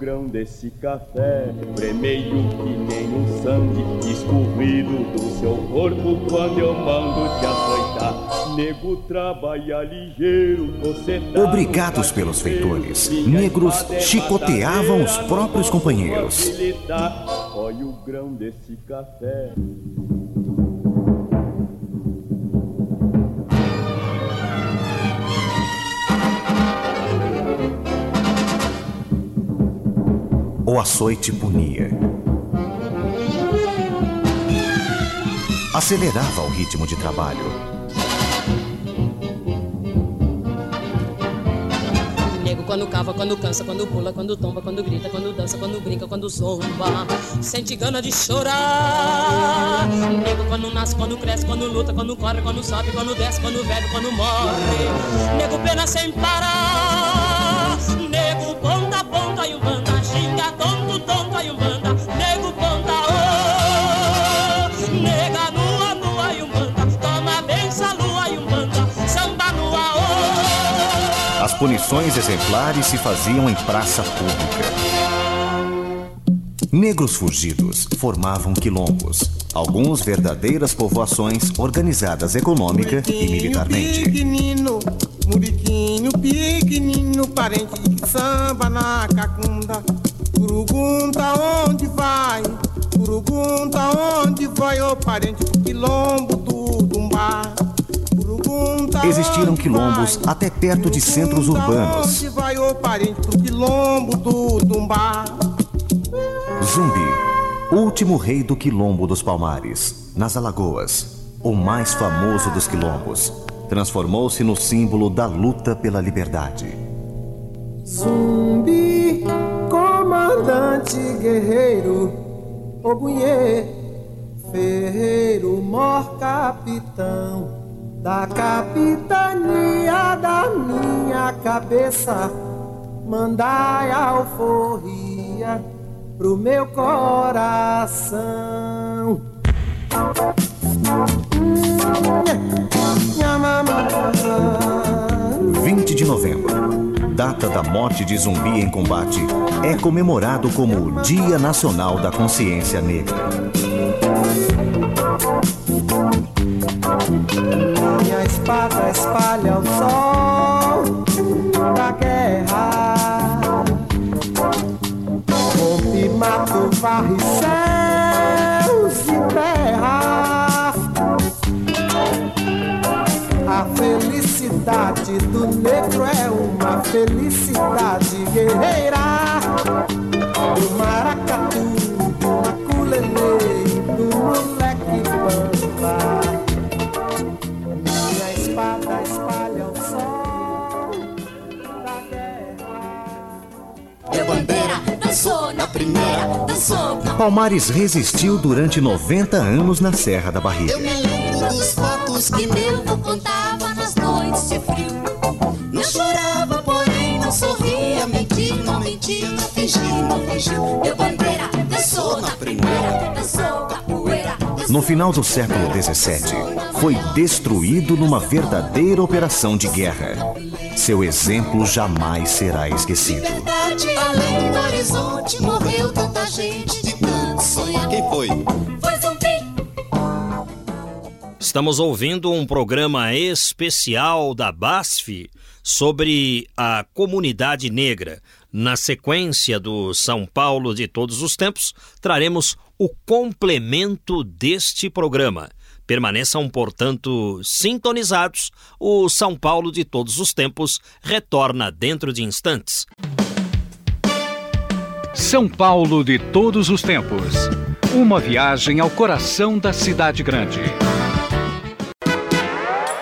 Grão desse café, premeio que nem um sangue escorrido do seu corpo quando eu mando te açoitar. Nego trabalha ligeiro, você tá Obrigados pelos feitores, negros chicoteavam os próprios companheiros. Olha o grão desse café. O açoite punia. Acelerava o ritmo de trabalho. Nego quando cava, quando cansa, quando pula, quando tomba, quando grita, quando dança, quando brinca, quando zomba. Sente gana de chorar. Nego quando nasce, quando cresce, quando luta, quando corre, quando sobe, quando desce, quando bebe, quando morre. Nego pena sem parar. Punições exemplares se faziam em praça pública. Negros fugidos formavam quilombos, alguns verdadeiras povoações organizadas econômica e militarmente. Pequenino, muriquinho pequenino, parente samba na cacunda. Pergunta onde vai, pergunta onde vai, ô parente do quilombo do Dumbá. Existiram quilombos até perto de centros pergunta urbanos. Zumbi, último rei do quilombo dos Palmares, nas Alagoas, o mais famoso dos quilombos, transformou-se no símbolo da luta pela liberdade. Zumbi, comandante guerreiro, Ogunhê, ferreiro, mor capitão da capitania da minha cabeça, mandai alforria pro meu coração. 20 de novembro, data da morte de zumbi em combate, é comemorado como o Dia Nacional da Consciência Negra. Minha espada espalha o sol da guerra. Rompe, mato, varre céus e terra. A felicidade do negro é uma felicidade guerreira. Do maracatu, do maculele, do dançou na primeira, dançou na Palmares resistiu durante 90 anos na Serra da Barriga. Eu me lembro dos fatos que meu avô contava nas noites de frio. Não chorava, porém não sorria. Mentir, não mentia, não fingia, não fingiu. Meu bandeira dançou na primeira, dançou capoeira. No final do século XVII, foi destruído numa verdadeira operação de guerra. Seu exemplo jamais será esquecido. Do horizonte, morreu tanta gente de tanto sonhar. Quem foi? Foi zumbi. Estamos ouvindo um programa especial da BASF sobre a comunidade negra, Na sequência do São Paulo de todos os tempos, traremos o complemento deste programa. Permaneçam, portanto, sintonizados. O São Paulo de todos os tempos retorna dentro de instantes. São Paulo de todos os tempos. Uma viagem ao coração da cidade grande.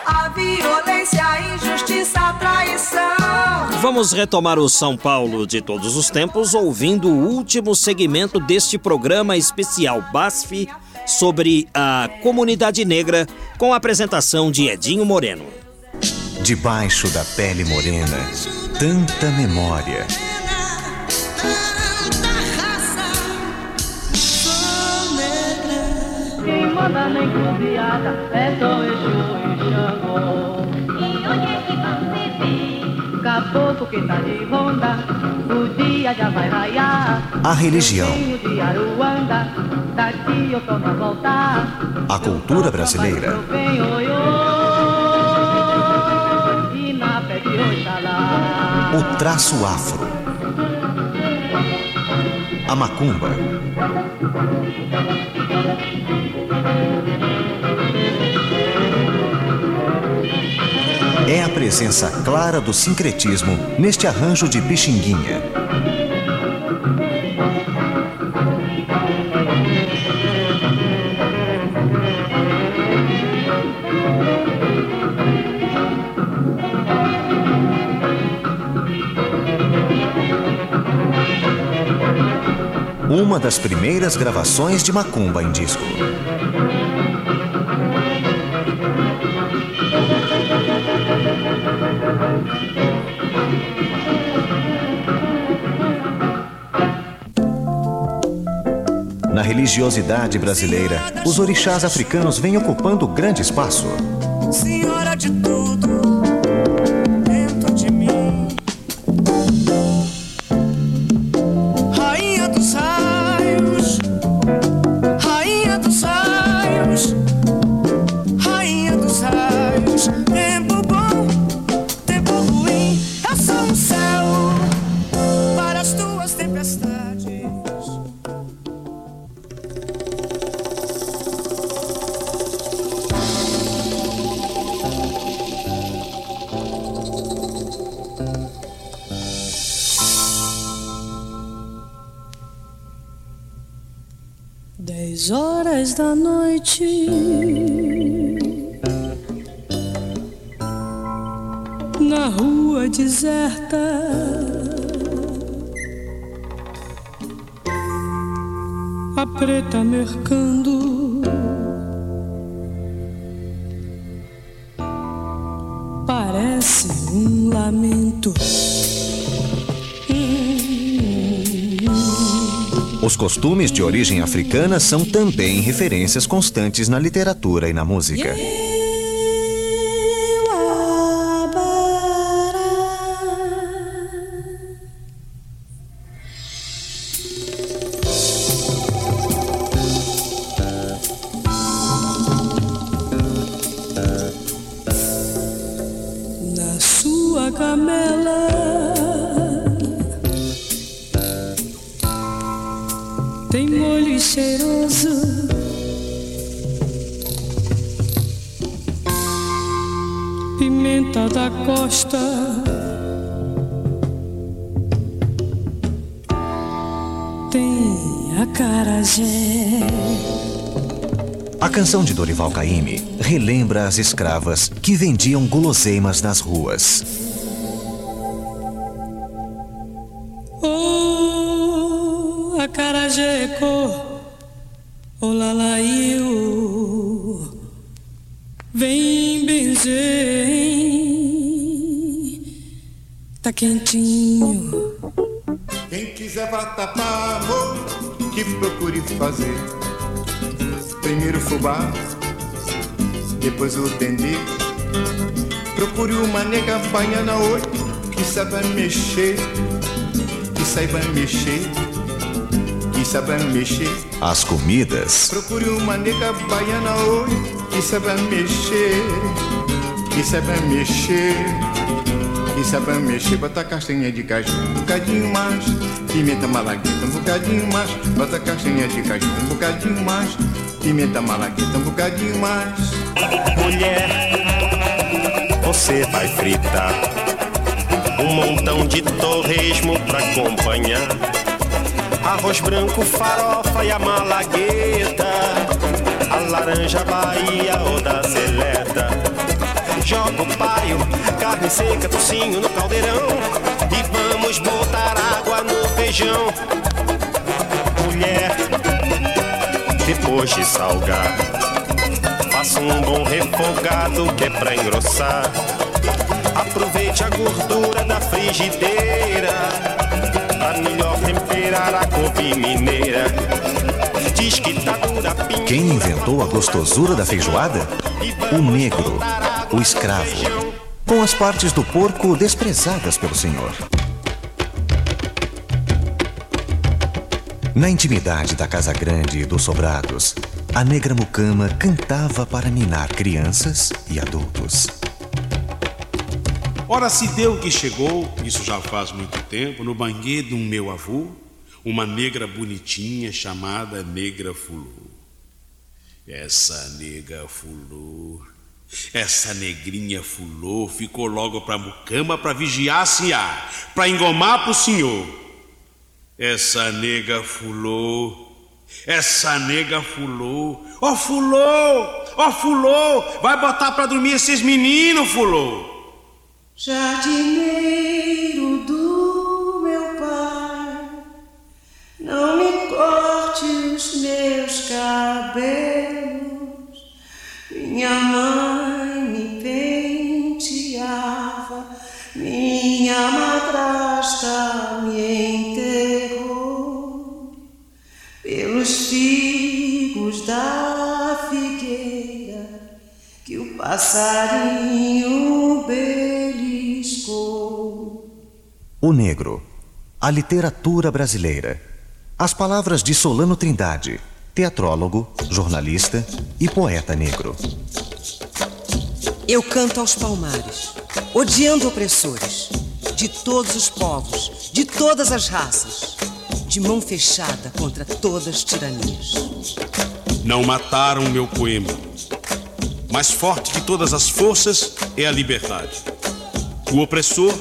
A violência, a injustiça, a traição. Vamos retomar o São Paulo de todos os tempos ouvindo o último segmento deste programa especial BASF sobre a comunidade negra com a apresentação de Edinho Moreno. Debaixo da pele morena, tanta memória. Manda na encruzilhada é só Exu e Xangô. E onde é que você vê? Caboclo que tá de ronda, o dia já vai raiar. A religião, de Aruanda, daqui eu torno a voltar. a cultura brasileira, venho oi, oi, e na fé de Oxalá. o traço afro, a macumba, presença clara do sincretismo neste arranjo de Pixinguinha. Uma das primeiras gravações de macumba em disco. Na religiosidade brasileira, os orixás africanos vêm ocupando grande espaço. Senhora de tudo, africana são também referências constantes na literatura e na música. Acarajé. A canção de Dorival Caymmi relembra as escravas que vendiam guloseimas nas ruas. Oh, acarajeco, olalaiu, vem benzer, tá quentinho. Quem quiser vatapá, amor, que procure fazer. Primeiro o fubá, depois o dendê. Procure uma nega baiana oi, que saiba mexer, que saiba mexer, que saiba mexer. As comidas, Procure uma nega baiana oi, que saiba mexer, que saiba mexer, E sabe mexer, bota castanha de caju um bocadinho mais. Pimenta malagueta um bocadinho mais. Bota castanha de caju um bocadinho mais. Pimenta malagueta um bocadinho mais. Mulher, você vai fritar um montão de torresmo pra acompanhar. Arroz branco, farofa e a malagueta. A laranja Bahia ou da seleta. Joga o paio, carne seca, tocinho no caldeirão. E vamos botar água no feijão. Mulher, depois de salgar, faça um bom refogado que é pra engrossar. Aproveite a gordura da frigideira Pra melhor temperar a couve mineira Diz que tá dura pinga Quem inventou a gostosura da feijoada? O negro, o escravo, com as partes do porco desprezadas pelo senhor. Na intimidade da casa grande e dos sobrados, a negra mucama cantava para minar crianças e adultos. Ora, se deu que chegou, isso já faz muito tempo, no banheiro do meu avô, uma negra bonitinha chamada Negra Fulô. Essa nega Fulô, essa negrinha Fulô ficou logo pra mucama pra vigiar a pra engomar pro senhor. Essa nega Fulô, essa nega Fulô, ó Fulô, ó Fulô, vai botar pra dormir esses meninos, Fulô. Jardineiro do meu pai, não me corte os meus cabelos. Minha mãe me penteava, minha madrasta me enterrou pelos figos da figueira que o passarinho beliscou. O Negro, a literatura brasileira. As palavras de Solano Trindade, teatrólogo, jornalista e poeta negro. Eu canto aos palmares, odiando opressores, de todos os povos, de todas as raças, de mão fechada contra todas as tiranias. Não mataram meu poema. Mais forte que todas as forças é a liberdade. O opressor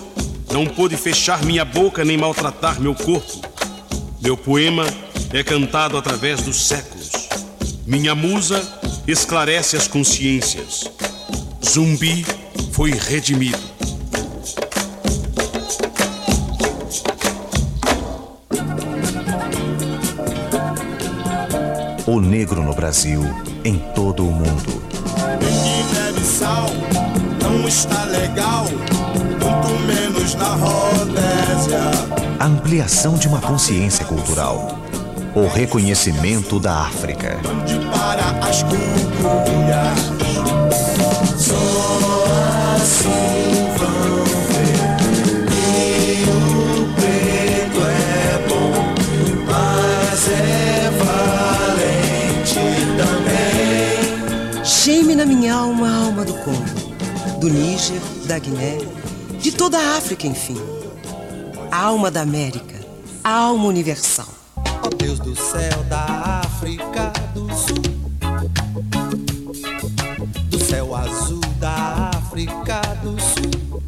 não pôde fechar minha boca nem maltratar meu corpo. Meu poema é cantado através dos séculos. Minha musa esclarece as consciências. Zumbi foi redimido. O negro no Brasil, em todo o mundo. Bebe sal não está legal, muito menos na Rodésia. A ampliação de uma consciência cultural. O reconhecimento da África. Para as assim do Níger, da Guiné, de toda a África, enfim. A alma da América, a alma universal. Ó Deus do céu da África do Sul, do céu azul da África do Sul,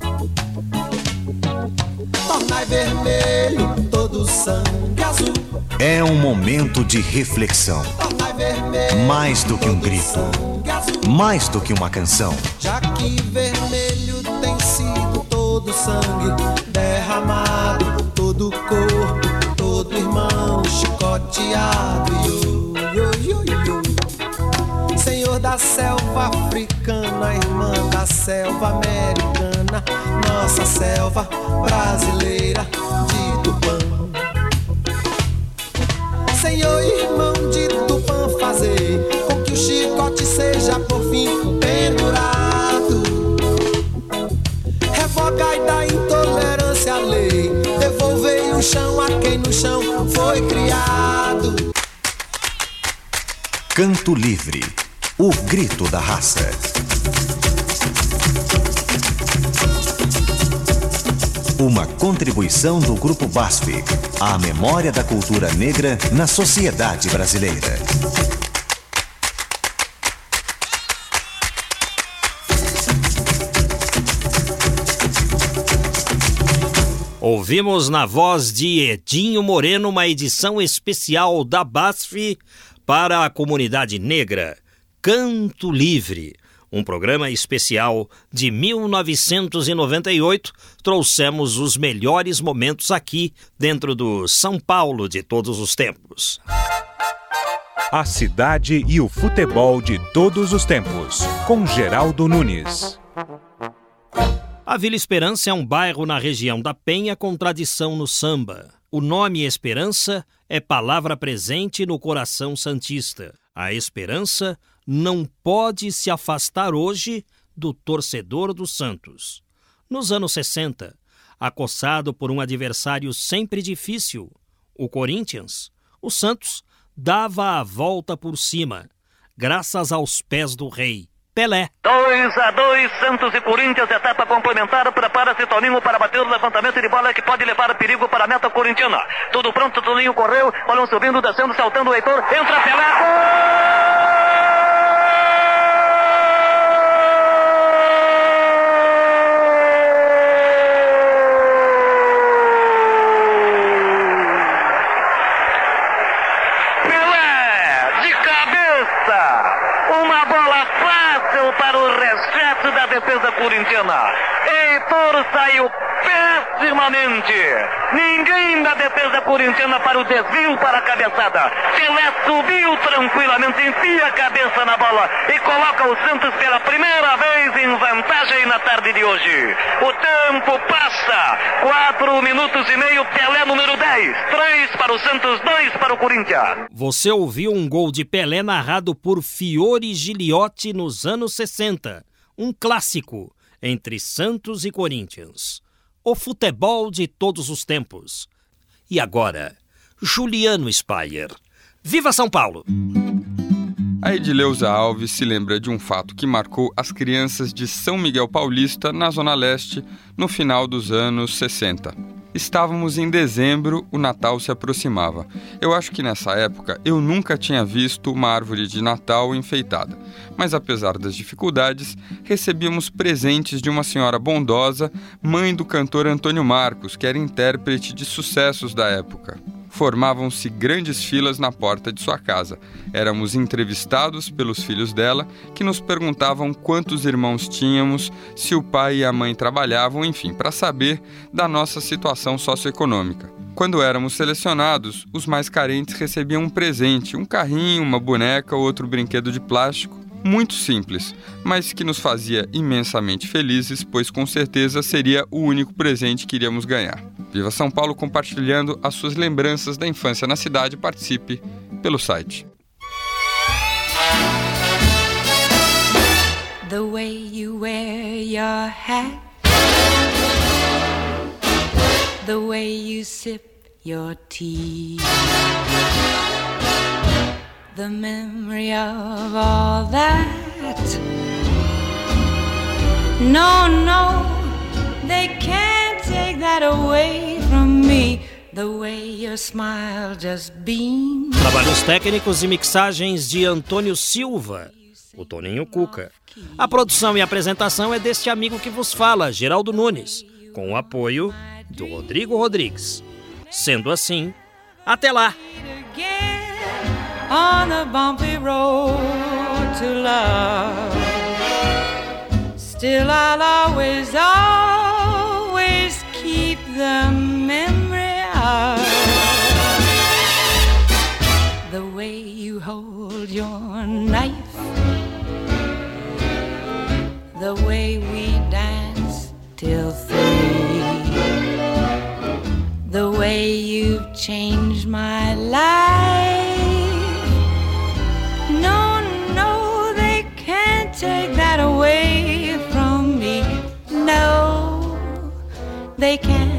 tornai vermelho todo o sangue azul, É um momento de reflexão. Mais do que um grito. Mais do que uma canção. já que vermelho tem sido todo sangue derramado, todo corpo, todo irmão chicoteado. Senhor da selva africana, irmã da selva americana, nossa selva brasileira de Tupã. Senhor irmão de Tupã, fazer chicote seja por fim pendurado. Revogai da intolerância a lei, devolvei o chão a quem no chão foi criado. Canto Livre. O grito da raça. Uma contribuição do Grupo BASF à memória da cultura negra na sociedade brasileira. Ouvimos na voz de Edinho Moreno uma edição especial da BASF para a comunidade negra, Canto Livre. Um programa especial de 1998. Trouxemos os melhores momentos aqui dentro do São Paulo de todos os tempos. A cidade e o futebol de todos os tempos, com Geraldo Nunes. A Vila Esperança é um bairro na região da Penha com tradição no samba. O nome Esperança é palavra presente no coração santista. A esperança não pode se afastar hoje do torcedor do Santos. Nos anos 60, acossado por um adversário sempre difícil, o Corinthians, o Santos dava a volta por cima, graças aos pés do rei. Pelé. 2 a 2 Santos e Corinthians, etapa complementar. Prepara-se Toninho para bater o levantamento de bola que pode levar perigo para a meta corintiana. Tudo pronto, Toninho correu. Olham subindo, descendo, saltando o Heitor. Entra Pelé. Pelé, para o da defesa corintiana. Heitor saiu pessimamente. Ninguém da defesa corintiana para o desvio para a cabeçada. Pelé subiu tranquilamente, enfia a cabeça na bola e coloca o Santos pela primeira vez em vantagem na tarde de hoje. O tempo passa. Quatro minutos e meio, Pelé número 10. Três para o Santos, dois para o Corinthians. Você ouviu um gol de Pelé narrado por Fiore Giliotti nos anos 60. Um clássico entre Santos e Corinthians. O futebol de todos os tempos. E agora, Juliano Spayer. Viva São Paulo! A Edileuza Alves se lembra de um fato que marcou as crianças de São Miguel Paulista, na Zona Leste, no final dos anos 60. Estávamos em dezembro, o Natal se aproximava. Eu acho que nessa época eu nunca tinha visto uma árvore de Natal enfeitada. Mas apesar das dificuldades, recebíamos presentes de uma senhora bondosa, mãe do cantor Antônio Marcos, que era intérprete de sucessos da época formavam-se grandes filas na porta de sua casa. Éramos entrevistados pelos filhos dela, que nos perguntavam quantos irmãos tínhamos, se o pai e a mãe trabalhavam, enfim, para saber da nossa situação socioeconômica. Quando éramos selecionados, os mais carentes recebiam um presente, um carrinho, uma boneca ou outro brinquedo de plástico, muito simples, mas que nos fazia imensamente felizes, pois com certeza seria o único presente que iríamos ganhar. Viva São Paulo compartilhando as suas lembranças da infância na cidade. Participe pelo site. The way you wear your hat, the way you sip your tea, the memory of all that. No, no, they can't take that away from me. The way your smile just beams. Trabalhos técnicos e mixagens de Antônio Silva, o Toninho Cuca. A produção e apresentação é deste amigo que vos fala, Geraldo Nunes, com o apoio do Rodrigo Rodrigues. Sendo assim, até lá! On the bumpy road to love. Still, I'll always, always keep the memory of the way you hold your knife, the way we dance till three, the way you've changed my life. They can't